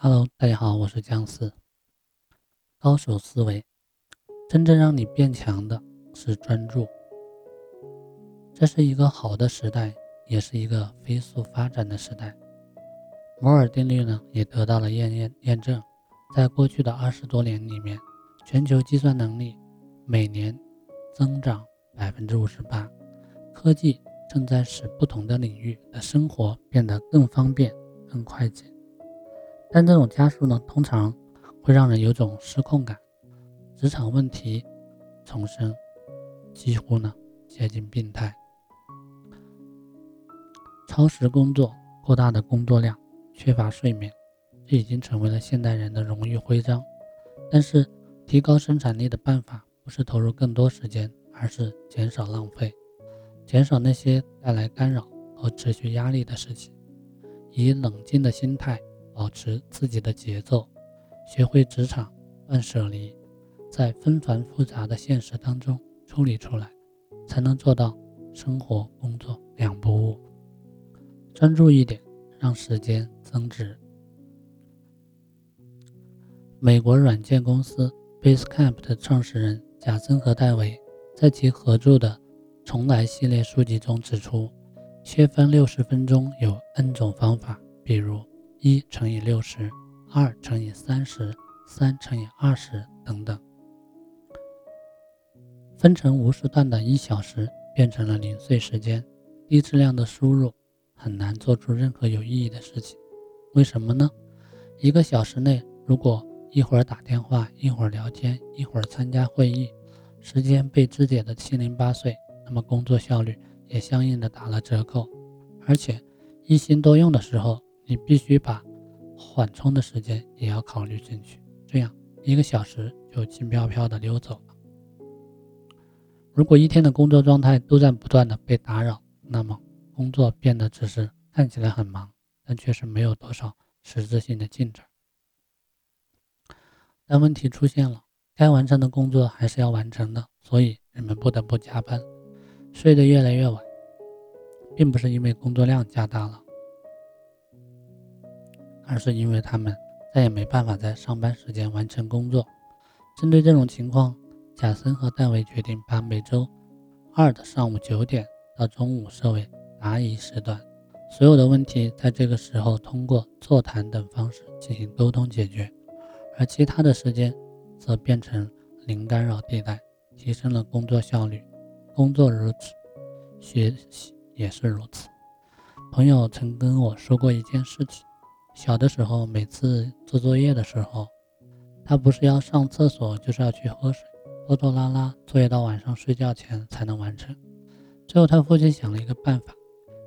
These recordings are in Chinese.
Hello，大家好，我是姜思。高手思维，真正让你变强的是专注。这是一个好的时代，也是一个飞速发展的时代。摩尔定律呢，也得到了验验验证。在过去的二十多年里面，全球计算能力每年增长百分之五十八。科技正在使不同的领域的生活变得更方便、更快捷。但这种加速呢，通常会让人有种失控感，职场问题丛生，几乎呢接近病态。超时工作、过大的工作量、缺乏睡眠，这已经成为了现代人的荣誉徽章。但是，提高生产力的办法不是投入更多时间，而是减少浪费，减少那些带来干扰和持续压力的事情，以冷静的心态。保持自己的节奏，学会职场断舍离，在纷繁复杂的现实当中处理出来，才能做到生活工作两不误。专注一点，让时间增值。美国软件公司 Basecamp 的创始人贾森和戴维在其合著的《重来》系列书籍中指出，切分六十分钟有 N 种方法，比如。一乘以六十，二乘以三十，三乘以二十等等，分成无数段的一小时变成了零碎时间。低质量的输入很难做出任何有意义的事情。为什么呢？一个小时内，如果一会儿打电话，一会儿聊天，一会儿参加会议，时间被肢解的七零八碎，那么工作效率也相应的打了折扣。而且一心多用的时候。你必须把缓冲的时间也要考虑进去，这样一个小时就轻飘飘的溜走了。如果一天的工作状态都在不断的被打扰，那么工作变得只是看起来很忙，但确实没有多少实质性的进展。但问题出现了，该完成的工作还是要完成的，所以人们不得不加班，睡得越来越晚，并不是因为工作量加大了。而是因为他们再也没办法在上班时间完成工作。针对这种情况，贾森和戴维决定把每周二的上午九点到中午设为答疑时段，所有的问题在这个时候通过座谈等方式进行沟通解决，而其他的时间则变成零干扰地带，提升了工作效率。工作如此，学习也是如此。朋友曾跟我说过一件事情。小的时候，每次做作业的时候，他不是要上厕所，就是要去喝水，拖拖拉拉，作业到晚上睡觉前才能完成。最后，他父亲想了一个办法，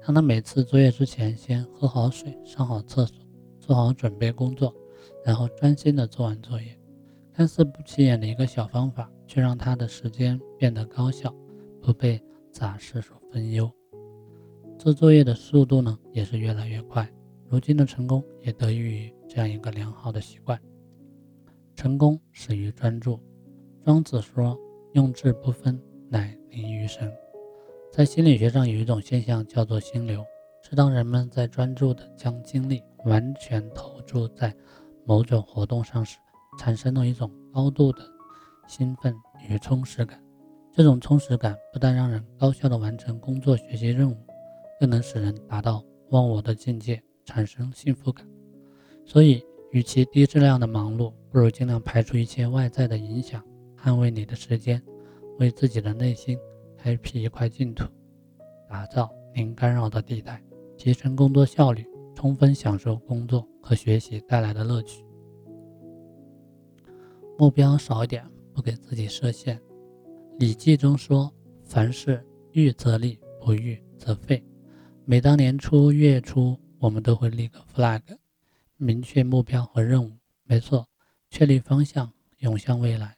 让他每次作业之前先喝好水，上好厕所，做好准备工作，然后专心的做完作业。看似不起眼的一个小方法，却让他的时间变得高效，不被杂事所分忧。做作业的速度呢，也是越来越快。如今的成功也得益于这样一个良好的习惯。成功始于专注。庄子说：“用智不分，乃灵于神。”在心理学上有一种现象叫做心流，是当人们在专注的将精力完全投注在某种活动上时，产生了一种高度的兴奋与充实感。这种充实感不但让人高效地完成工作、学习任务，更能使人达到忘我的境界。产生幸福感，所以，与其低质量的忙碌，不如尽量排除一切外在的影响，捍卫你的时间，为自己的内心开辟一块净土，打造零干扰的地带，提升工作效率，充分享受工作和学习带来的乐趣。目标少一点，不给自己设限。《礼记》中说：“凡事预则立，不预则废。”每当年初、月初。我们都会立个 flag，明确目标和任务。没错，确立方向，涌向未来。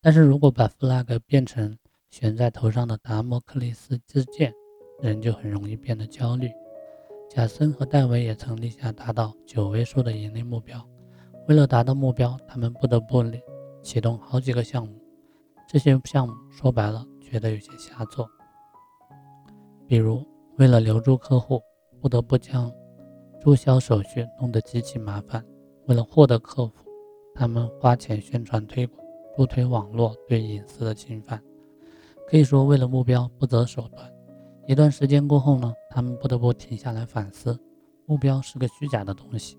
但是如果把 flag 变成悬在头上的达摩克利斯之剑，人就很容易变得焦虑。贾森和戴维也曾立下达到九位数的盈利目标。为了达到目标，他们不得不启动好几个项目。这些项目说白了，觉得有些瞎做。比如，为了留住客户，不得不将注销手续弄得极其麻烦，为了获得客户，他们花钱宣传推广，助推网络对隐私的侵犯，可以说为了目标不择手段。一段时间过后呢，他们不得不停下来反思，目标是个虚假的东西。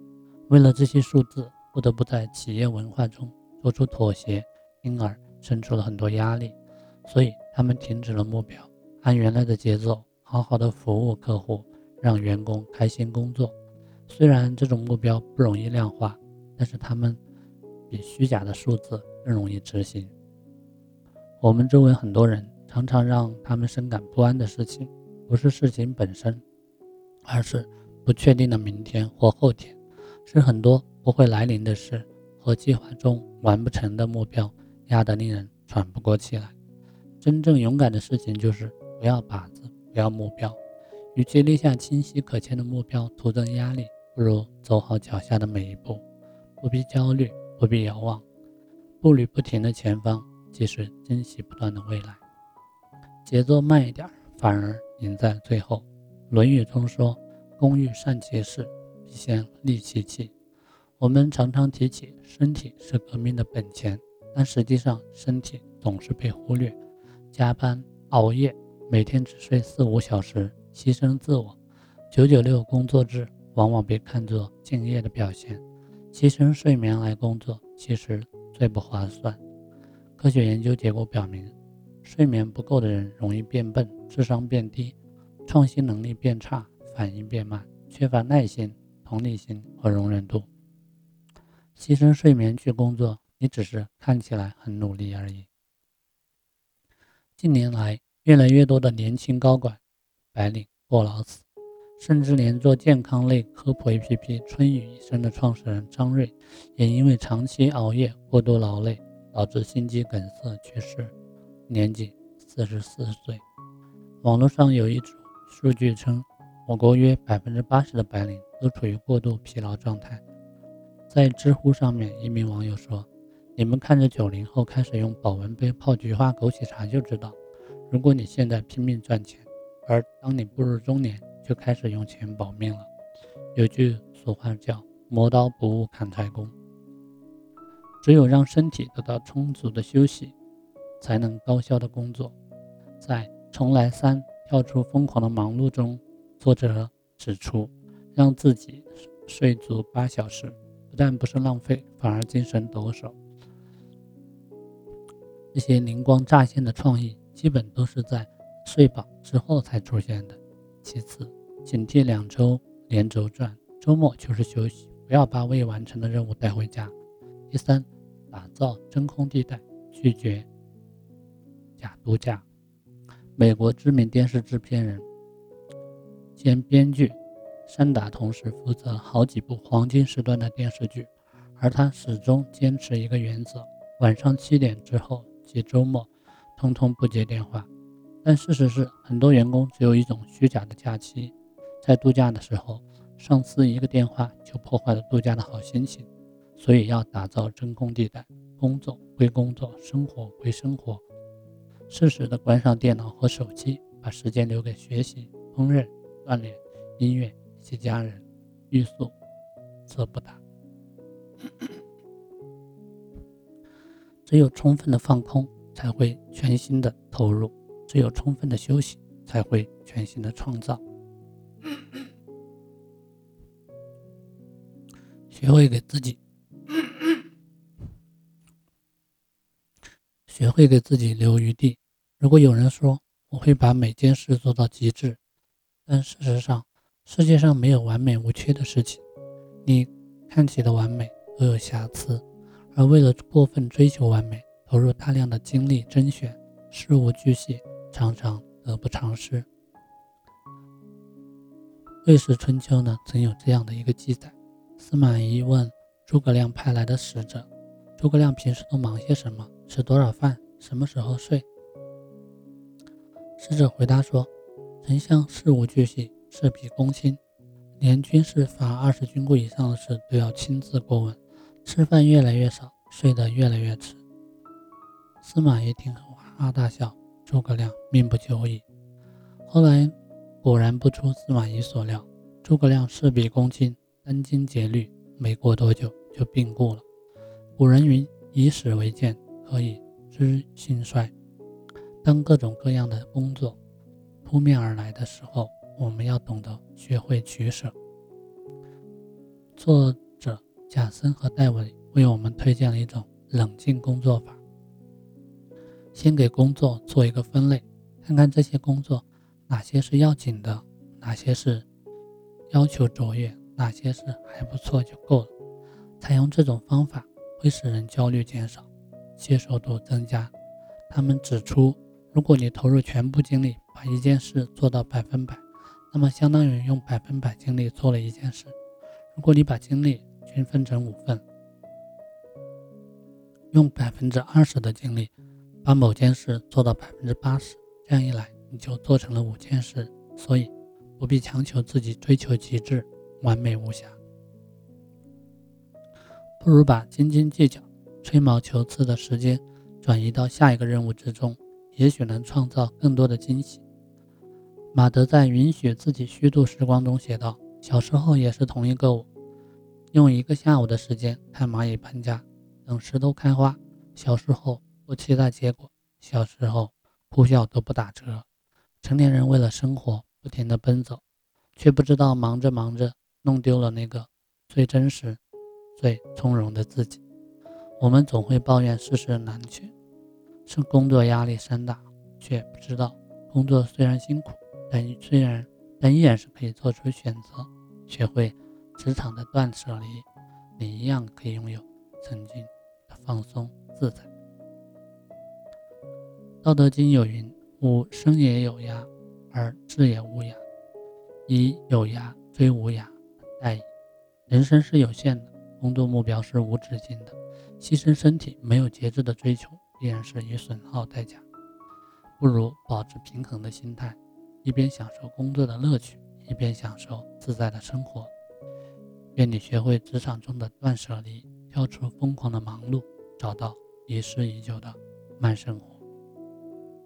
为了这些数字，不得不在企业文化中做出妥协，因而生出了很多压力。所以他们停止了目标，按原来的节奏好好的服务客户，让员工开心工作。虽然这种目标不容易量化，但是他们比虚假的数字更容易执行。我们周围很多人常常让他们深感不安的事情。不是事情本身，而是不确定的明天或后天，是很多不会来临的事和计划中完不成的目标压得令人喘不过气来。真正勇敢的事情就是不要靶子，不要目标。与其立下清晰可见的目标徒增压力，不如走好脚下的每一步，不必焦虑，不必遥望，步履不停的前方即是惊喜不断的未来。节奏慢一点，反而。赢在最后，《论语》中说：“工欲善其事，必先利其器。”我们常常提起身体是革命的本钱，但实际上身体总是被忽略。加班熬夜，每天只睡四五小时，牺牲自我，九九六工作制往往被看作敬业的表现。牺牲睡眠来工作，其实最不划算。科学研究结果表明。睡眠不够的人容易变笨，智商变低，创新能力变差，反应变慢，缺乏耐心、同理心和容忍度。牺牲睡眠去工作，你只是看起来很努力而已。近年来，越来越多的年轻高管、白领过劳死，甚至连做健康类科普 APP“ 春雨医生”的创始人张瑞，也因为长期熬夜、过度劳累，导致心肌梗塞去世。年仅四十四岁。网络上有一组数据称，我国约百分之八十的白领都处于过度疲劳状态。在知乎上面，一名网友说：“你们看着九零后开始用保温杯泡菊花枸杞茶，就知道，如果你现在拼命赚钱，而当你步入中年就开始用钱保命了。”有句俗话叫“磨刀不误砍柴工”，只有让身体得到充足的休息。才能高效的工作。在《重来三：跳出疯狂的忙碌》中，作者指出，让自己睡足八小时，不但不是浪费，反而精神抖擞。这些灵光乍现的创意，基本都是在睡饱之后才出现的。其次，警惕两周连轴转，周末就是休息，不要把未完成的任务带回家。第三，打造真空地带，拒绝。假度假。美国知名电视制片人兼编剧山达同时负责好几部黄金时段的电视剧，而他始终坚持一个原则：晚上七点之后及周末，通通不接电话。但事实是，很多员工只有一种虚假的假期，在度假的时候，上司一个电话就破坏了度假的好心情。所以要打造真空地带，工作归工作，生活归生活。适时的关上电脑和手机，把时间留给学习、烹饪、锻炼、音乐以及家人。欲速则不达。只有充分的放空，才会全心的投入；只有充分的休息，才会全新的创造。学会给自己。学会给自己留余地。如果有人说我会把每件事做到极致，但事实上，世界上没有完美无缺的事情。你看起的完美都有瑕疵，而为了过分追求完美，投入大量的精力甄选，事无巨细，常常得不偿失。魏氏春秋呢，曾有这样的一个记载：司马懿问诸葛亮派来的使者，诸葛亮平时都忙些什么？吃多少饭？什么时候睡？使者回答说：“丞相事无巨细，事必躬亲，连军事法二十军功以上的事都要亲自过问。吃饭越来越少，睡得越来越迟。”司马懿听后哈哈大笑。诸葛亮命不久矣。后来果然不出司马懿所料，诸葛亮事必躬亲，殚精竭虑，没过多久就病故了。古人云：“以史为鉴，可以知兴衰。”当各种各样的工作扑面而来的时候，我们要懂得学会取舍。作者贾森和戴维为我们推荐了一种冷静工作法。先给工作做一个分类，看看这些工作哪些是要紧的，哪些是要求卓越，哪些是还不错就够了。采用这种方法会使人焦虑减少，接受度增加。他们指出，如果你投入全部精力把一件事做到百分百，那么相当于用百分百精力做了一件事。如果你把精力均分成五份，用百分之二十的精力把某件事做到百分之八十，这样一来你就做成了五件事。所以不必强求自己追求极致、完美无瑕，不如把斤斤计较、吹毛求疵的时间转移到下一个任务之中，也许能创造更多的惊喜。马德在《允许自己虚度时光》中写道。小时候也是同一个我，用一个下午的时间看蚂蚁搬家，等石头开花。小时候不期待结果，小时候哭笑都不打折。成年人为了生活不停地奔走，却不知道忙着忙着弄丢了那个最真实、最从容的自己。我们总会抱怨世事难全，是工作压力山大，却不知道工作虽然辛苦，但虽然。但依然是可以做出选择，学会职场的断舍离，你一样可以拥有曾经的放松自在。道德经有云：“吾生也有涯，而志也无涯。以有涯追无涯，在意。”人生是有限的，工作目标是无止境的，牺牲身体、没有节制的追求，必然是以损耗代价。不如保持平衡的心态。一边享受工作的乐趣，一边享受自在的生活。愿你学会职场中的断舍离，跳出疯狂的忙碌，找到遗失已久的慢生活。